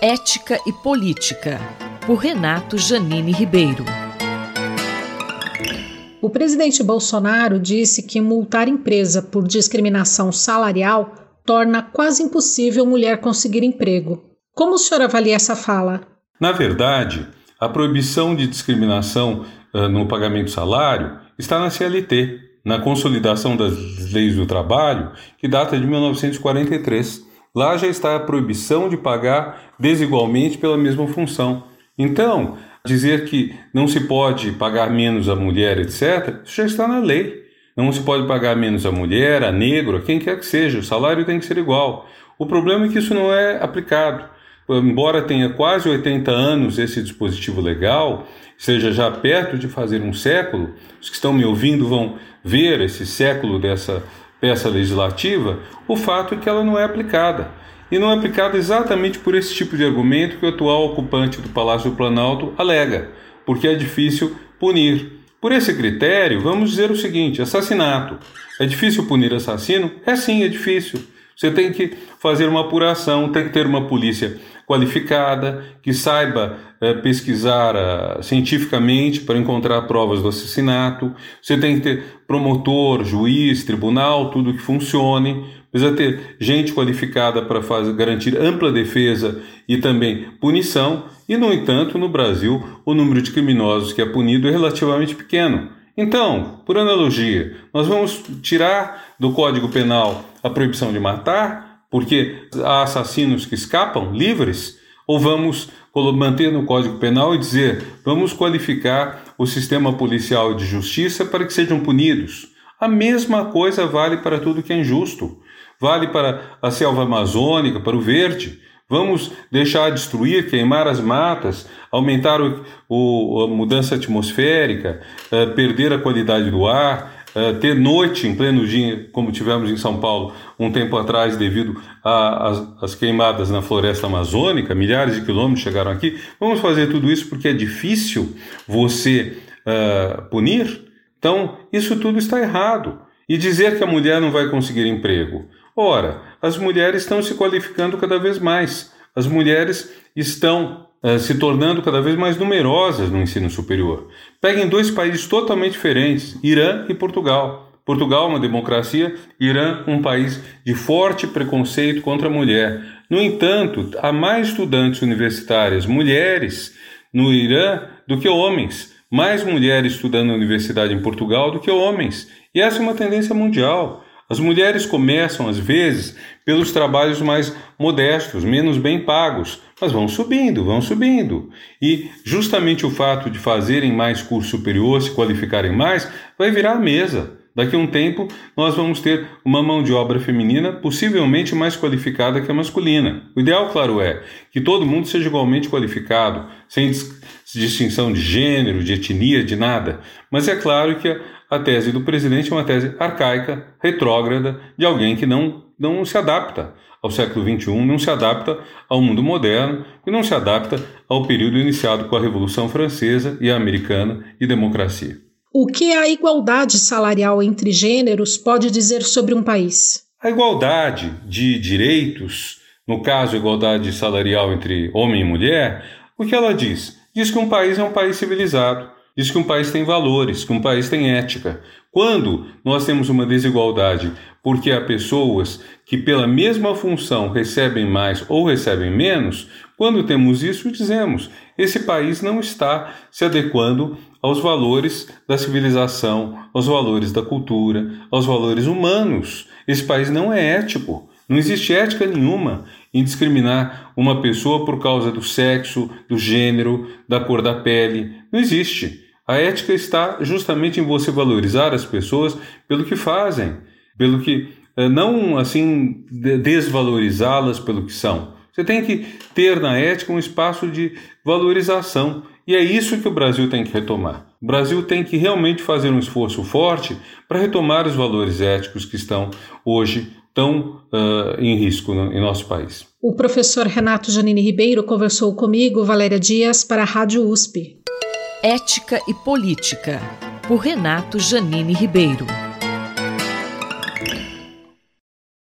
Ética e Política, por Renato Janine Ribeiro. O presidente Bolsonaro disse que multar empresa por discriminação salarial torna quase impossível mulher conseguir emprego. Como o senhor avalia essa fala? Na verdade, a proibição de discriminação uh, no pagamento do salário está na CLT, na Consolidação das Leis do Trabalho, que data de 1943. Lá já está a proibição de pagar desigualmente pela mesma função. Então, dizer que não se pode pagar menos a mulher, etc., isso já está na lei. Não se pode pagar menos a mulher, a negro, a quem quer que seja, o salário tem que ser igual. O problema é que isso não é aplicado. Embora tenha quase 80 anos esse dispositivo legal, seja já perto de fazer um século, os que estão me ouvindo vão ver esse século dessa peça legislativa, o fato é que ela não é aplicada. E não é aplicada exatamente por esse tipo de argumento que o atual ocupante do Palácio do Planalto alega, porque é difícil punir. Por esse critério, vamos dizer o seguinte: assassinato. É difícil punir assassino? É sim, é difícil. Você tem que fazer uma apuração, tem que ter uma polícia qualificada, que saiba é, pesquisar uh, cientificamente para encontrar provas do assassinato. Você tem que ter promotor, juiz, tribunal, tudo que funcione. Precisa ter gente qualificada para fazer, garantir ampla defesa e também punição. E, no entanto, no Brasil, o número de criminosos que é punido é relativamente pequeno. Então, por analogia, nós vamos tirar do Código Penal a proibição de matar, porque há assassinos que escapam livres, ou vamos manter no Código Penal e dizer vamos qualificar o sistema policial de justiça para que sejam punidos. A mesma coisa vale para tudo que é injusto. Vale para a selva amazônica, para o verde. Vamos deixar destruir, queimar as matas, aumentar o, o a mudança atmosférica, uh, perder a qualidade do ar, uh, ter noite em pleno dia, como tivemos em São Paulo um tempo atrás, devido às queimadas na floresta amazônica, milhares de quilômetros chegaram aqui. Vamos fazer tudo isso porque é difícil você uh, punir? Então, isso tudo está errado. E dizer que a mulher não vai conseguir emprego. Ora, as mulheres estão se qualificando cada vez mais. As mulheres estão uh, se tornando cada vez mais numerosas no ensino superior. Peguem dois países totalmente diferentes, Irã e Portugal. Portugal, uma democracia, Irã, um país de forte preconceito contra a mulher. No entanto, há mais estudantes universitárias mulheres no Irã do que homens. Mais mulheres estudando na universidade em Portugal do que homens. E essa é uma tendência mundial. As mulheres começam, às vezes, pelos trabalhos mais modestos, menos bem pagos, mas vão subindo, vão subindo. E justamente o fato de fazerem mais curso superior, se qualificarem mais, vai virar a mesa. Daqui a um tempo, nós vamos ter uma mão de obra feminina possivelmente mais qualificada que a masculina. O ideal, claro, é que todo mundo seja igualmente qualificado, sem distinção de gênero, de etnia, de nada. Mas é claro que a tese do presidente é uma tese arcaica, retrógrada, de alguém que não, não se adapta ao século XXI, não se adapta ao mundo moderno e não se adapta ao período iniciado com a Revolução Francesa e a Americana e democracia. O que a igualdade salarial entre gêneros pode dizer sobre um país? A igualdade de direitos, no caso, a igualdade salarial entre homem e mulher, o que ela diz? Diz que um país é um país civilizado, diz que um país tem valores, que um país tem ética. Quando nós temos uma desigualdade porque há pessoas que, pela mesma função, recebem mais ou recebem menos, quando temos isso, dizemos: esse país não está se adequando aos valores da civilização, aos valores da cultura, aos valores humanos. Esse país não é ético. Não existe ética nenhuma em discriminar uma pessoa por causa do sexo, do gênero, da cor da pele. Não existe. A ética está justamente em você valorizar as pessoas pelo que fazem, pelo que eh, não assim desvalorizá-las pelo que são. Você tem que ter na ética um espaço de valorização e é isso que o Brasil tem que retomar. O Brasil tem que realmente fazer um esforço forte para retomar os valores éticos que estão hoje tão uh, em risco no, em nosso país. O professor Renato Janine Ribeiro conversou comigo, Valéria Dias, para a Rádio USP. Ética e Política, por Renato Janine Ribeiro.